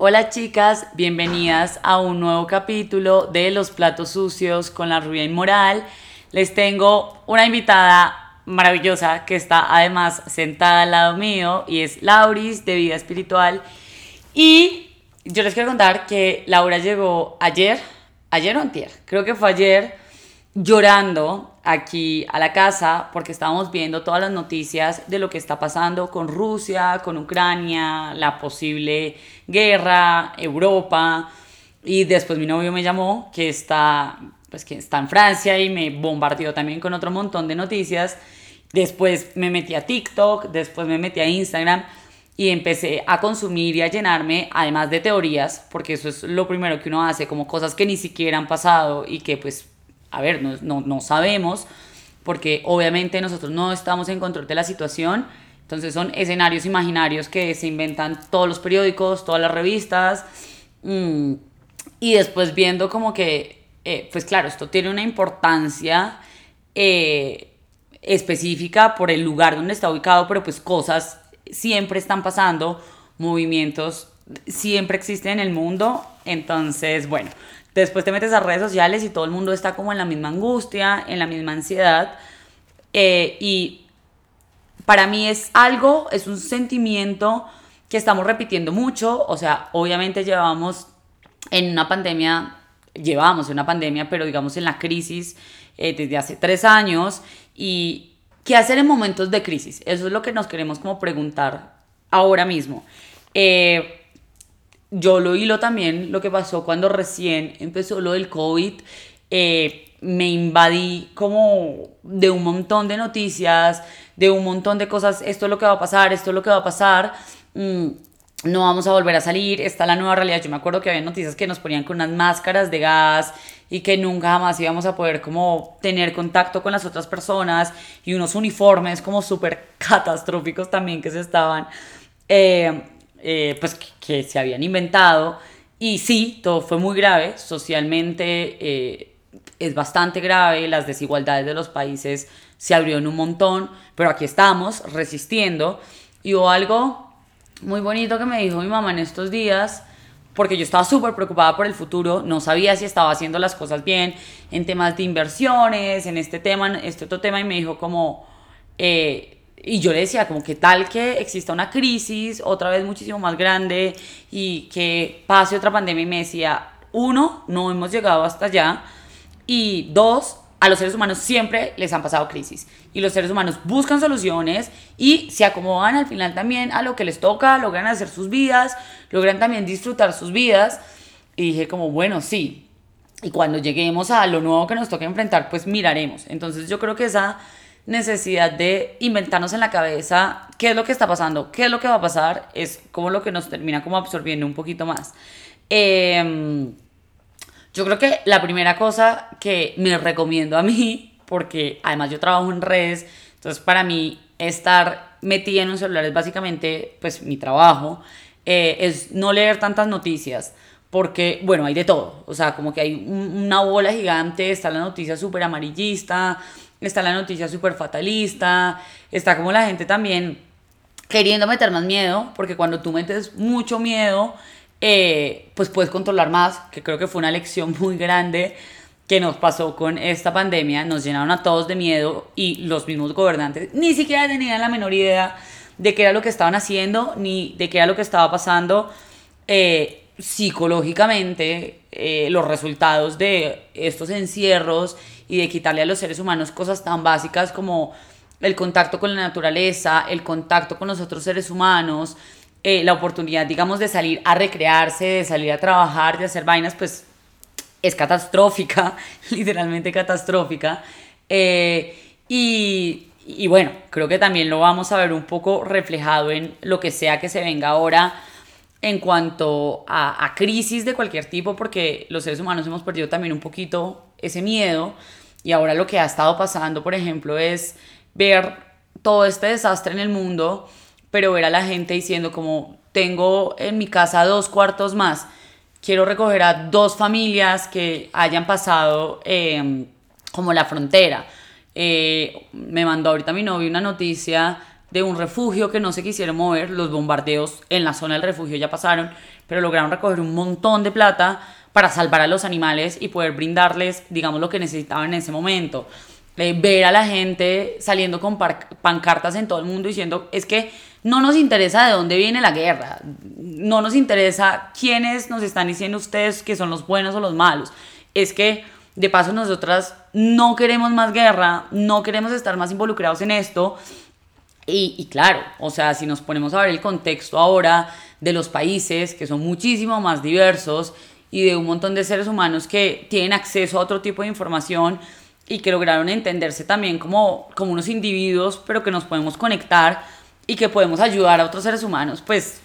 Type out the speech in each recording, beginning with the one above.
Hola chicas, bienvenidas a un nuevo capítulo de Los Platos Sucios con la Rubia Inmoral. Les tengo una invitada maravillosa que está además sentada al lado mío y es Lauris de Vida Espiritual. Y yo les quiero contar que Laura llegó ayer, ayer o antier, creo que fue ayer, llorando aquí a la casa porque estábamos viendo todas las noticias de lo que está pasando con Rusia, con Ucrania, la posible guerra, Europa. Y después mi novio me llamó que está, pues, que está en Francia y me bombardeó también con otro montón de noticias. Después me metí a TikTok, después me metí a Instagram y empecé a consumir y a llenarme, además de teorías, porque eso es lo primero que uno hace, como cosas que ni siquiera han pasado y que pues a ver, no, no, sabemos, porque obviamente nosotros no estamos en control de la situación, entonces son escenarios imaginarios que se inventan todos los periódicos, todas las revistas, mm, y después viendo como que, eh, pues claro, esto tiene una importancia eh, específica por el lugar donde está ubicado, pero pues cosas siempre están pasando, movimientos siempre existen en el mundo, entonces, bueno, Después te metes a redes sociales y todo el mundo está como en la misma angustia, en la misma ansiedad. Eh, y para mí es algo, es un sentimiento que estamos repitiendo mucho. O sea, obviamente llevamos en una pandemia, llevamos en una pandemia, pero digamos en la crisis eh, desde hace tres años. Y qué hacer en momentos de crisis. Eso es lo que nos queremos como preguntar ahora mismo. Eh, yo lo hilo también lo que pasó cuando recién empezó lo del COVID. Eh, me invadí como de un montón de noticias, de un montón de cosas, esto es lo que va a pasar, esto es lo que va a pasar, mm, no vamos a volver a salir, está la nueva realidad. Yo me acuerdo que había noticias que nos ponían con unas máscaras de gas y que nunca jamás íbamos a poder como tener contacto con las otras personas y unos uniformes como súper catastróficos también que se estaban. Eh, eh, pues que, se habían inventado. Y sí, todo fue muy grave, socialmente eh, es bastante grave, las desigualdades de los países se abrieron un montón, pero aquí estamos resistiendo. Y hubo algo muy bonito que me dijo mi mamá en estos días, porque yo estaba súper preocupada por el futuro, no sabía si estaba haciendo las cosas bien en temas de inversiones, en este tema, en este otro tema, y me dijo como... Eh, y yo le decía como que tal que exista una crisis otra vez muchísimo más grande y que pase otra pandemia y me decía, uno, no hemos llegado hasta allá y dos, a los seres humanos siempre les han pasado crisis y los seres humanos buscan soluciones y se acomodan al final también a lo que les toca, logran hacer sus vidas, logran también disfrutar sus vidas y dije como, bueno, sí. Y cuando lleguemos a lo nuevo que nos toca enfrentar, pues miraremos. Entonces yo creo que esa necesidad de inventarnos en la cabeza qué es lo que está pasando, qué es lo que va a pasar, es como lo que nos termina como absorbiendo un poquito más. Em, yo creo que la primera cosa que me recomiendo a mí, porque además yo trabajo en redes, entonces para mí estar metida en un celular es básicamente pues mi trabajo, eh, es no leer tantas noticias porque, bueno, hay de todo, o sea, como que hay una bola gigante, está la noticia súper amarillista, está la noticia súper fatalista, está como la gente también queriendo meter más miedo, porque cuando tú metes mucho miedo, eh, pues puedes controlar más, que creo que fue una lección muy grande que nos pasó con esta pandemia, nos llenaron a todos de miedo y los mismos gobernantes ni siquiera tenían la menor idea de qué era lo que estaban haciendo, ni de qué era lo que estaba pasando. Eh, psicológicamente eh, los resultados de estos encierros y de quitarle a los seres humanos cosas tan básicas como el contacto con la naturaleza, el contacto con los otros seres humanos, eh, la oportunidad, digamos, de salir a recrearse, de salir a trabajar, de hacer vainas, pues es catastrófica, literalmente catastrófica. Eh, y, y, bueno, creo que también lo vamos a ver un poco reflejado en lo que sea que se venga ahora en cuanto a, crisis de cualquier tipo, porque los seres humanos hemos perdido también un poquito ese miedo y ahora lo que ha estado pasando, por ejemplo, es ver todo este desastre en el mundo, pero ver a la gente diciendo como, tengo en mi casa dos cuartos más, quiero recoger a dos familias que hayan pasado em, como la frontera. Eh, me mandó ahorita mi novio una noticia de un refugio que no se quisieron mover, los bombardeos en la zona del refugio ya pasaron, pero lograron recoger un montón de plata para salvar a los animales y poder brindarles, digamos, lo que necesitaban en ese momento. Eh, ver a la gente saliendo con pancartas en todo el mundo diciendo, es que no nos interesa de dónde viene la guerra, no nos interesa quiénes nos están diciendo ustedes que son los buenos o los malos, es que de paso nosotras no queremos más guerra, no queremos estar más involucrados en esto. Y, claro, o sea, si nos ponemos a ver el contexto ahora de los países, que son muchísimo más diversos, y de un montón de seres humanos que tienen acceso a otro tipo de información y que lograron entenderse también como, como unos individuos, pero que nos podemos conectar y que podemos ayudar a otros seres humanos, pues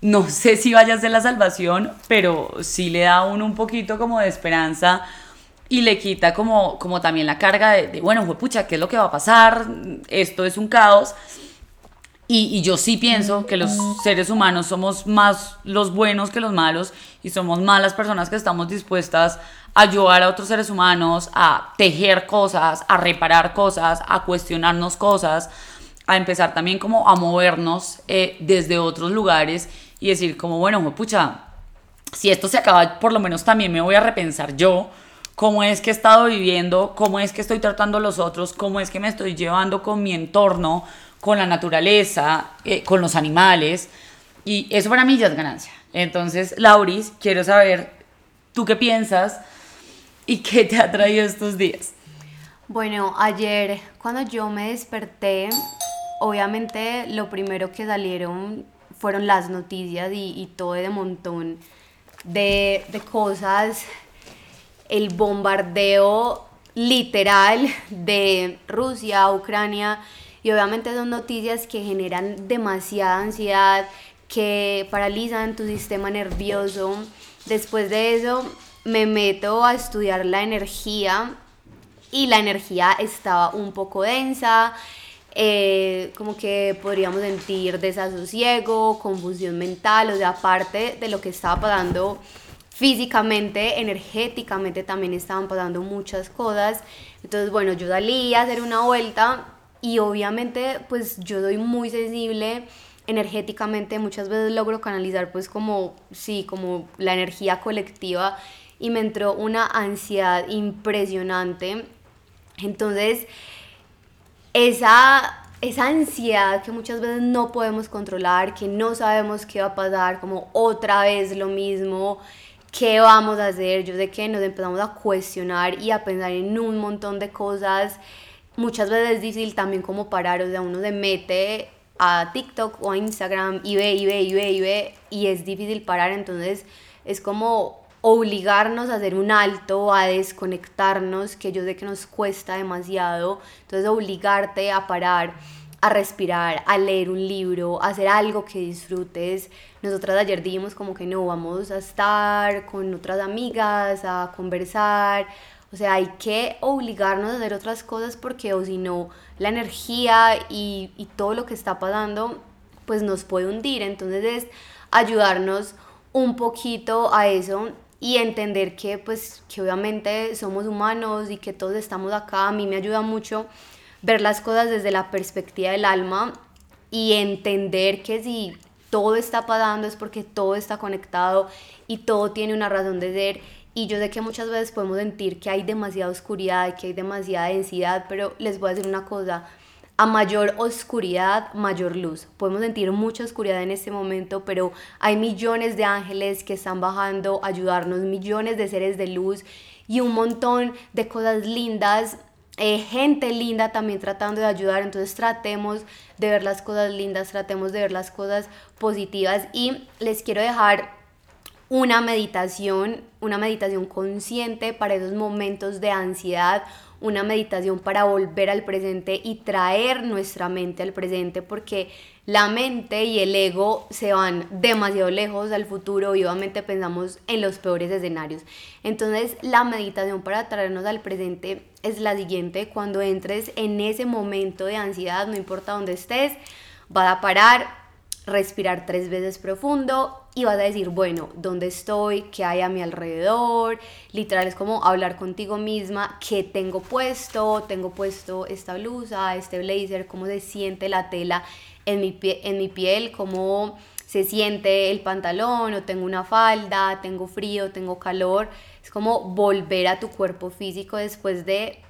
no sé si vaya a ser la salvación, pero sí le da a uno un poquito como de esperanza y le quita como, como también la carga de, de bueno, pucha, ¿qué es lo que va a pasar? Esto es un caos. Y, yo sí pienso que los seres humanos somos más los buenos que los malos y somos más las personas que estamos dispuestas a ayudar a otros seres humanos, a tejer cosas, a reparar cosas, a cuestionarnos cosas, a empezar también como a movernos eh, desde otros lugares y decir como, bueno, pucha, si esto se acaba, por lo menos también me voy a repensar yo cómo es que he estado viviendo, cómo es que estoy tratando a los otros, cómo es que me estoy llevando con mi entorno, con la naturaleza, eh, con los animales. Y eso para mí ya es ganancia. Entonces, Lauris, quiero saber, ¿tú qué piensas y qué te ha traído estos días? Bueno, ayer cuando yo me desperté, obviamente lo primero que salieron fueron las noticias y, todo de montón de, de cosas, el bombardeo literal de Rusia, Ucrania, y obviamente son noticias que generan demasiada ansiedad, que paralizan tu sistema nervioso. Después de eso me meto a estudiar la energía y la energía estaba un poco densa, eh, como que podríamos sentir desasosiego, confusión mental, o sea, aparte de lo que estaba pasando físicamente, energéticamente también estaban pasando muchas cosas. Entonces, bueno, yo salí a hacer una vuelta y obviamente pues yo soy muy sensible energéticamente, muchas veces logro canalizar pues como, sí, como la energía colectiva y me entró una ansiedad impresionante. Entonces, esa, esa ansiedad que muchas veces no podemos controlar, que no sabemos qué va a pasar, como otra vez lo mismo, qué vamos a hacer, yo sé que nos empezamos a cuestionar y a pensar en un montón de cosas muchas veces es difícil también como parar, o sea, uno se mete a TikTok o a Instagram y ve y ve y ve y ve y es difícil parar, entonces es como obligarnos a hacer un alto, a desconectarnos, que yo sé que nos cuesta demasiado, entonces obligarte a parar, a respirar, a leer un libro, a hacer algo que disfrutes. Nosotras ayer dijimos como que no, vamos a estar con otras amigas, a conversar, o sea, hay que obligarnos a hacer otras cosas porque o si no, la energía y, y todo lo que está pasando pues nos puede hundir. Entonces es ayudarnos un poquito a eso y entender que pues que obviamente somos humanos y que todos estamos acá. A mí me ayuda mucho ver las cosas desde la perspectiva del alma y entender que si todo está pasando es porque todo está conectado y todo tiene una razón de ser y yo sé que muchas veces podemos sentir que hay demasiada oscuridad, que hay demasiada densidad, pero les voy a decir una cosa, a mayor oscuridad, mayor luz. Podemos sentir mucha oscuridad en este momento, pero hay millones de ángeles que están bajando a ayudarnos, millones de seres de luz y un montón de cosas lindas, eh, gente linda también tratando de ayudar. Entonces tratemos de ver las cosas lindas, tratemos de ver las cosas positivas y les quiero dejar una meditación, una meditación consciente para esos momentos de ansiedad, una meditación para volver al presente y traer nuestra mente al presente porque la mente y el ego se van demasiado lejos al futuro y obviamente pensamos en los peores escenarios. Entonces la meditación para traernos al presente es la siguiente, cuando entres en ese momento de ansiedad, no importa dónde estés, va a parar, respirar tres veces profundo y vas a decir, bueno, ¿dónde estoy? ¿Qué hay a mi alrededor? Literal es como hablar contigo misma, ¿qué tengo puesto? Tengo puesto esta blusa, este blazer, ¿cómo se siente la tela en mi, en mi piel? ¿Cómo se siente el pantalón? ¿O tengo una falda? ¿Tengo frío? ¿Tengo calor? Es como volver a tu cuerpo físico después de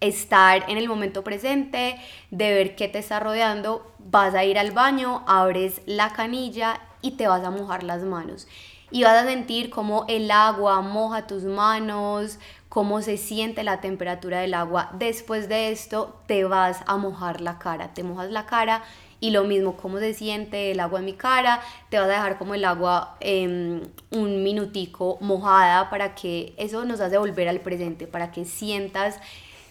estar en el momento presente, de ver qué te está rodeando, vas a ir al baño, abres la canilla y te vas a mojar las manos. Y vas a sentir cómo el agua moja tus manos, cómo se siente la temperatura del agua. Después de esto te vas a mojar la cara, te mojas la cara y lo mismo, cómo se siente el agua en mi cara, te vas a dejar como el agua em, un minutico mojada para que eso nos hace volver al presente, para que sientas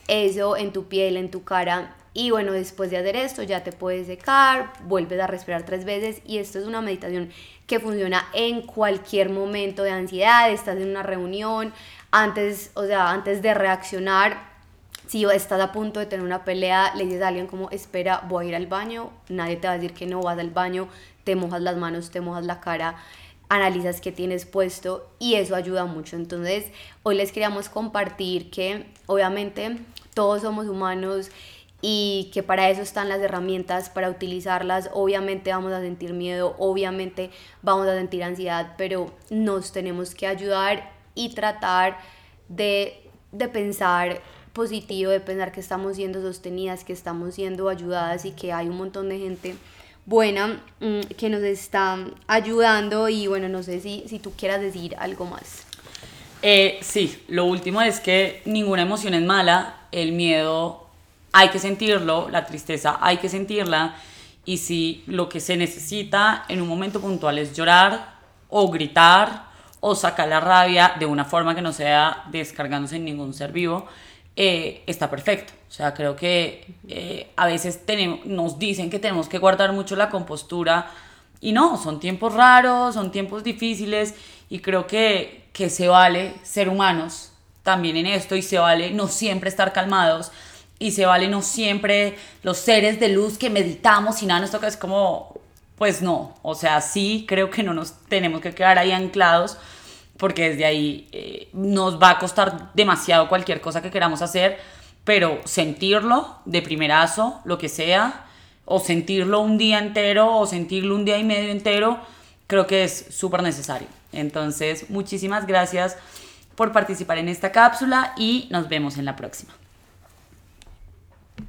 eso en tu piel, en tu cara. Y bueno, después de hacer esto ya te puedes secar, vuelves a respirar tres veces. Y esto es una meditación que funciona en cualquier momento de ansiedad, estás en una reunión, antes, o sea, antes de reaccionar, si estás a punto de tener una pelea, le dices a alguien como, espera, voy a ir al baño, nadie te va a decir que no, vas al baño, te mojas las manos, te mojas la cara, analizas qué tienes puesto y eso ayuda mucho. Entonces, hoy les queríamos compartir que obviamente todos somos humanos y que para eso están las herramientas, para utilizarlas. Obviamente vamos a sentir miedo, obviamente vamos a sentir ansiedad, pero nos tenemos que ayudar y tratar de, de pensar positivo, de pensar que estamos siendo sostenidas, que estamos siendo ayudadas y que hay un montón de gente buena mm, que nos está ayudando y bueno, no sé si, si tú quieras decir algo más. Eh, sí, lo último es que ninguna emoción es mala, el miedo hay que sentirlo, la tristeza hay que sentirla y si lo que se necesita en un momento puntual es llorar o gritar o sacar la rabia de una forma que no sea descargándose en ningún ser vivo, eh, está perfecto. O sea, creo que eh, a veces tenemos, nos dicen que tenemos que guardar mucho la compostura y no, son tiempos raros, son tiempos difíciles y creo que, que se vale ser humanos también en esto y se vale no siempre estar calmados y se vale no siempre los seres de luz que meditamos y nada nos toca, es como, pues no, o sea, sí creo que no nos tenemos que quedar ahí anclados porque desde ahí eh, nos va a costar demasiado cualquier cosa que queramos hacer, pero sentirlo de primerazo, lo que sea, o sentirlo un día entero, o sentirlo un día y medio entero, creo que es súper necesario. Entonces, muchísimas gracias por participar en esta cápsula y nos vemos en la próxima.